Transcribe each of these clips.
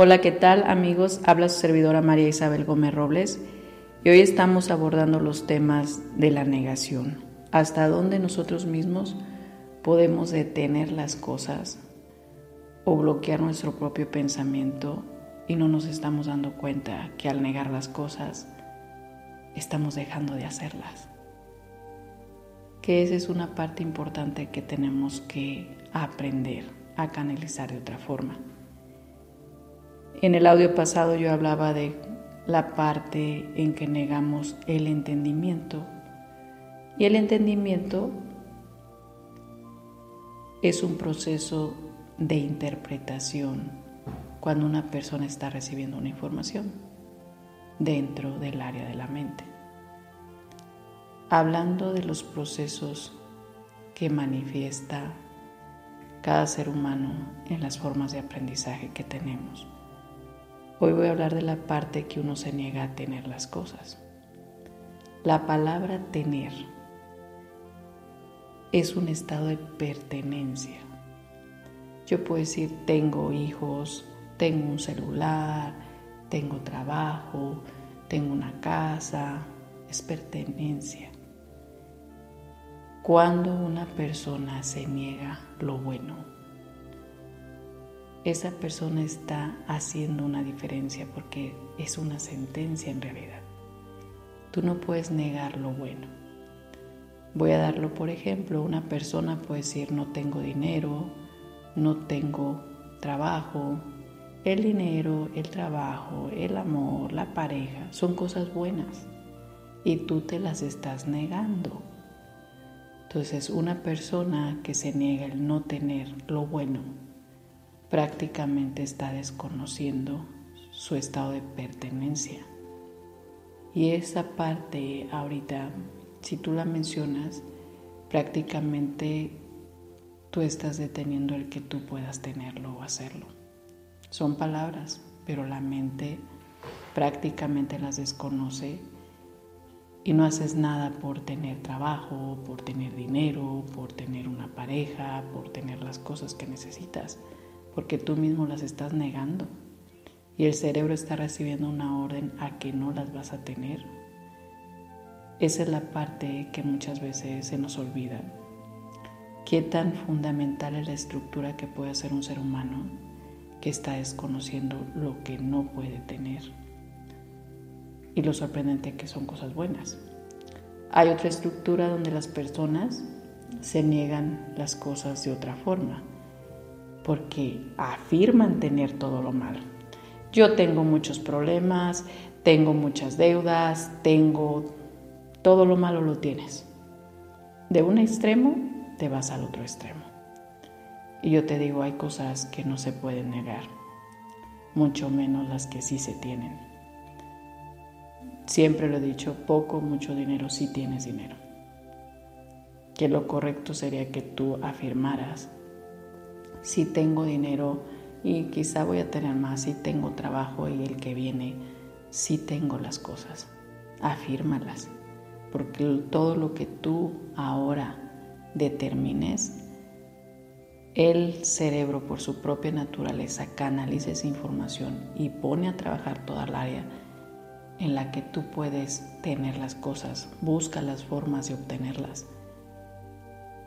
Hola, ¿qué tal amigos? Habla su servidora María Isabel Gómez Robles y hoy estamos abordando los temas de la negación. Hasta dónde nosotros mismos podemos detener las cosas o bloquear nuestro propio pensamiento y no nos estamos dando cuenta que al negar las cosas estamos dejando de hacerlas. Que esa es una parte importante que tenemos que aprender a canalizar de otra forma. En el audio pasado yo hablaba de la parte en que negamos el entendimiento. Y el entendimiento es un proceso de interpretación cuando una persona está recibiendo una información dentro del área de la mente. Hablando de los procesos que manifiesta cada ser humano en las formas de aprendizaje que tenemos. Hoy voy a hablar de la parte que uno se niega a tener las cosas. La palabra tener es un estado de pertenencia. Yo puedo decir tengo hijos, tengo un celular, tengo trabajo, tengo una casa, es pertenencia. Cuando una persona se niega lo bueno, esa persona está haciendo una diferencia porque es una sentencia en realidad. Tú no puedes negar lo bueno. Voy a darlo por ejemplo, una persona puede decir no tengo dinero, no tengo trabajo. El dinero, el trabajo, el amor, la pareja son cosas buenas y tú te las estás negando. Entonces una persona que se niega el no tener lo bueno prácticamente está desconociendo su estado de pertenencia. Y esa parte ahorita, si tú la mencionas, prácticamente tú estás deteniendo el que tú puedas tenerlo o hacerlo. Son palabras, pero la mente prácticamente las desconoce y no haces nada por tener trabajo, por tener dinero, por tener una pareja, por tener las cosas que necesitas porque tú mismo las estás negando y el cerebro está recibiendo una orden a que no las vas a tener. Esa es la parte que muchas veces se nos olvida. Qué tan fundamental es la estructura que puede hacer un ser humano que está desconociendo lo que no puede tener. Y lo sorprendente que son cosas buenas. Hay otra estructura donde las personas se niegan las cosas de otra forma porque afirman tener todo lo malo. Yo tengo muchos problemas, tengo muchas deudas, tengo todo lo malo lo tienes. De un extremo te vas al otro extremo. Y yo te digo, hay cosas que no se pueden negar, mucho menos las que sí se tienen. Siempre lo he dicho, poco, mucho dinero, sí tienes dinero. Que lo correcto sería que tú afirmaras si tengo dinero y quizá voy a tener más, si tengo trabajo y el que viene, si tengo las cosas. Afírmalas, porque todo lo que tú ahora determines, el cerebro por su propia naturaleza canaliza esa información y pone a trabajar toda el área en la que tú puedes tener las cosas, busca las formas de obtenerlas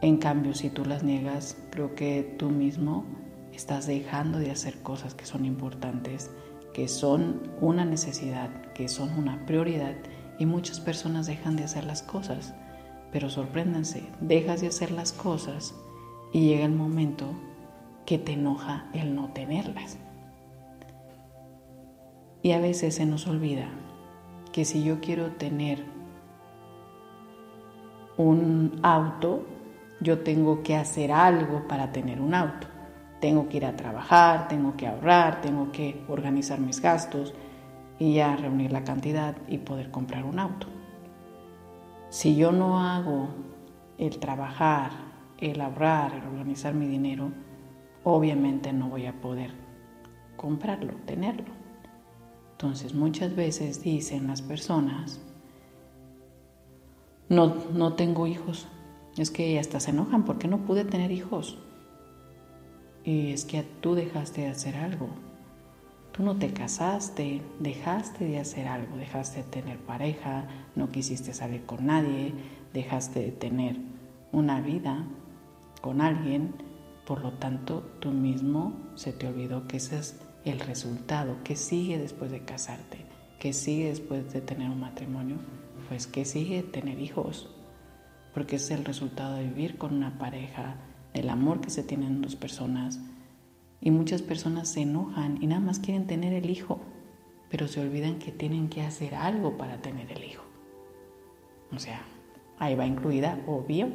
en cambio, si tú las niegas, creo que tú mismo estás dejando de hacer cosas que son importantes, que son una necesidad, que son una prioridad y muchas personas dejan de hacer las cosas. Pero sorpréndanse, dejas de hacer las cosas y llega el momento que te enoja el no tenerlas. Y a veces se nos olvida que si yo quiero tener un auto, yo tengo que hacer algo para tener un auto. Tengo que ir a trabajar, tengo que ahorrar, tengo que organizar mis gastos y ya reunir la cantidad y poder comprar un auto. Si yo no hago el trabajar, el ahorrar, el organizar mi dinero, obviamente no voy a poder comprarlo, tenerlo. Entonces muchas veces dicen las personas, no, no tengo hijos, es que hasta se enojan porque no pude tener hijos. Y es que tú dejaste de hacer algo. Tú no te casaste, dejaste de hacer algo, dejaste de tener pareja, no quisiste salir con nadie, dejaste de tener una vida con alguien, por lo tanto tú mismo se te olvidó que ese es el resultado, que sigue después de casarte, que sigue después de tener un matrimonio, pues que sigue tener hijos, porque es el resultado de vivir con una pareja, el amor que se tienen dos personas. Y muchas personas se enojan y nada más quieren tener el hijo, pero se olvidan que tienen que hacer algo para tener el hijo. O sea, ahí va incluida, obvio,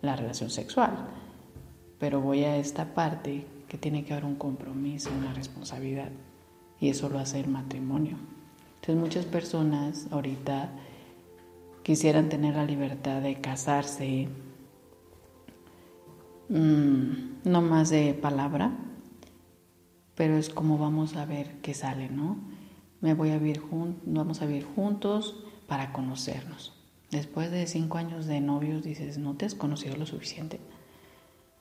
la relación sexual. Pero voy a esta parte que tiene que haber un compromiso, una responsabilidad. Y eso lo hace el matrimonio. Entonces muchas personas ahorita quisieran tener la libertad de casarse, mm, no más de palabra, pero es como vamos a ver qué sale, ¿no? Me voy a vivir vamos a vivir juntos para conocernos. Después de cinco años de novios dices, no te has conocido lo suficiente.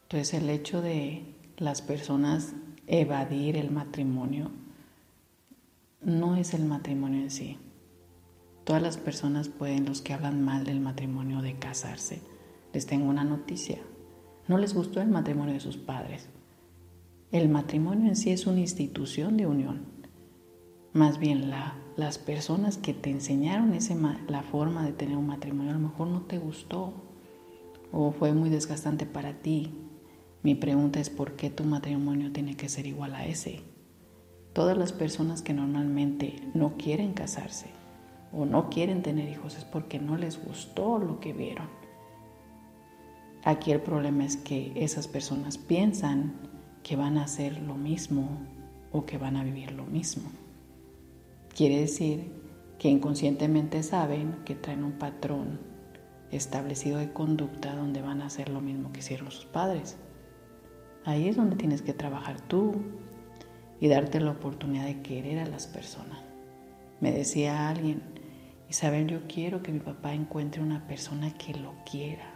Entonces el hecho de las personas evadir el matrimonio no es el matrimonio en sí. Todas las personas pueden, los que hablan mal del matrimonio, de casarse. Les tengo una noticia. No les gustó el matrimonio de sus padres. El matrimonio en sí es una institución de unión. Más bien las personas que te enseñaron ese, la forma de tener un matrimonio a lo mejor no te gustó o fue muy desgastante para ti. Mi pregunta es por qué tu matrimonio tiene que ser igual a ese. Todas las personas que normalmente no quieren casarse o no quieren tener hijos es porque no les gustó lo que vieron. Aquí el problema es que esas personas piensan que van a hacer lo mismo o que van a vivir lo mismo. Quiere decir que inconscientemente saben que traen un patrón establecido de conducta donde van a hacer lo mismo que hicieron sus padres. Ahí es donde tienes que trabajar tú y darte la oportunidad de querer a las personas. Me decía alguien, Isabel, yo quiero que mi papá encuentre una persona que lo quiera.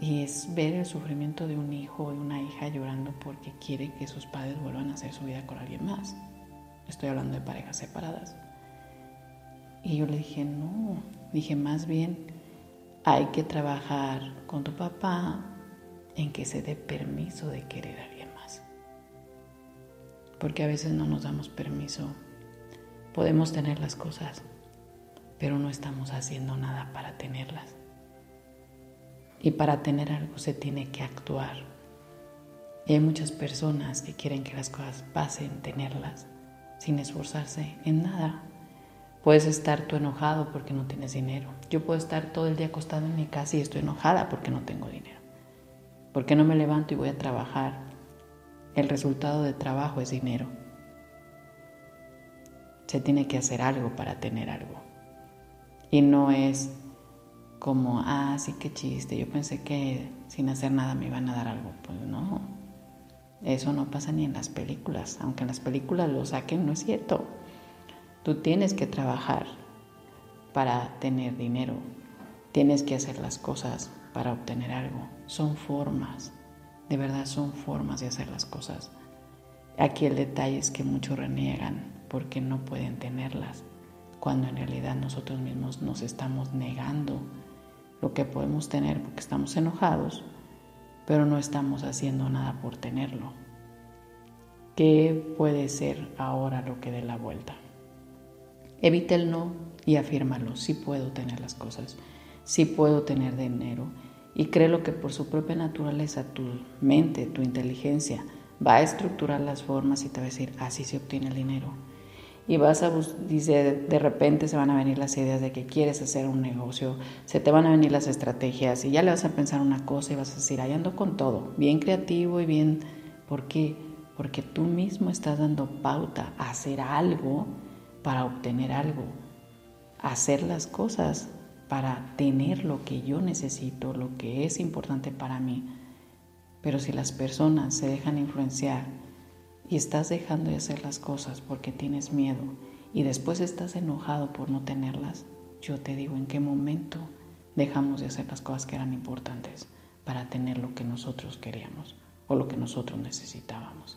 Y es ver el sufrimiento de un hijo o de una hija llorando porque quiere que sus padres vuelvan a hacer su vida con alguien más. Estoy hablando de parejas separadas. Y yo le dije, no, dije más bien, hay que trabajar con tu papá en que se dé permiso de querer a alguien más. Porque a veces no nos damos permiso. Podemos tener las cosas, pero no estamos haciendo nada para tenerlas. Y para tener algo se tiene que actuar. Y hay muchas personas que quieren que las cosas pasen, tenerlas, sin esforzarse en nada. Puedes estar tú enojado porque no tienes dinero. Yo puedo estar todo el día acostado en mi casa y estoy enojada porque no tengo dinero. Porque no me levanto y voy a trabajar. El resultado de trabajo es dinero. Se tiene que hacer algo para tener algo. Y no es como, ah, sí, qué chiste, yo pensé que sin hacer nada me iban a dar algo. Pues no, eso no pasa ni en las películas, aunque en las películas lo saquen, no es cierto. Tú tienes que trabajar para tener dinero, tienes que hacer las cosas para obtener algo. Son formas, de verdad son formas de hacer las cosas. Aquí el detalle es que muchos reniegan porque no pueden tenerlas cuando en realidad nosotros mismos nos estamos negando lo que podemos tener porque estamos enojados, pero no estamos haciendo nada por tenerlo. ¿Qué puede ser ahora lo que dé la vuelta? Evita el no y afírmalo, sí puedo tener las cosas, sí puedo tener dinero y créelo que por su propia naturaleza tu mente, tu inteligencia va a estructurar las formas y te va a decir, así se obtiene el dinero y vas a dice de repente se van a venir las ideas de que quieres hacer un negocio, se te van a venir las estrategias y ya le vas a pensar una cosa y vas a decir, ahí ando con todo, bien creativo y bien, ¿por qué? Porque tú mismo estás dando pauta a hacer algo para obtener algo, hacer las cosas para tener lo que yo necesito, lo que es importante para mí. Pero si las personas se dejan influenciar y estás dejando de hacer las cosas porque tienes miedo y después estás enojado por no tenerlas, yo te digo en qué momento dejamos de hacer las cosas que eran importantes para tener lo que nosotros queríamos o lo que nosotros necesitábamos.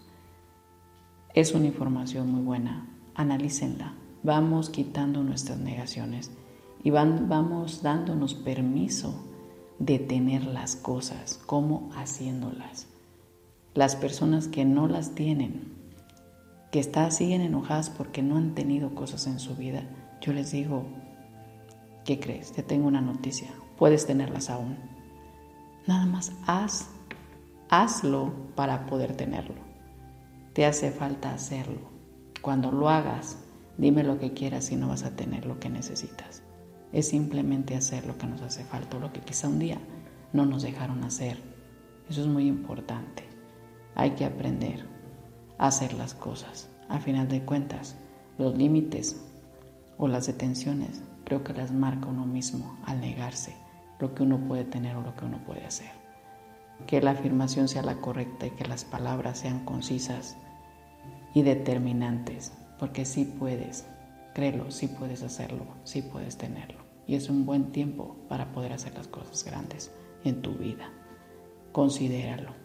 Es una información muy buena, analícenla, vamos quitando nuestras negaciones y vamos dándonos permiso de tener las cosas, como haciéndolas. Las personas que no las tienen, que está, siguen enojadas porque no han tenido cosas en su vida, yo les digo, ¿qué crees? Te tengo una noticia, puedes tenerlas aún. Nada más haz, hazlo para poder tenerlo. Te hace falta hacerlo. Cuando lo hagas, dime lo que quieras y no vas a tener lo que necesitas. Es simplemente hacer lo que nos hace falta, lo que quizá un día no nos dejaron hacer. Eso es muy importante. Hay que aprender a hacer las cosas. A final de cuentas, los límites o las detenciones creo que las marca uno mismo al negarse lo que uno puede tener o lo que uno puede hacer. Que la afirmación sea la correcta y que las palabras sean concisas y determinantes, porque sí puedes, créelo, sí puedes hacerlo, sí puedes tenerlo. Y es un buen tiempo para poder hacer las cosas grandes en tu vida. Considéralo.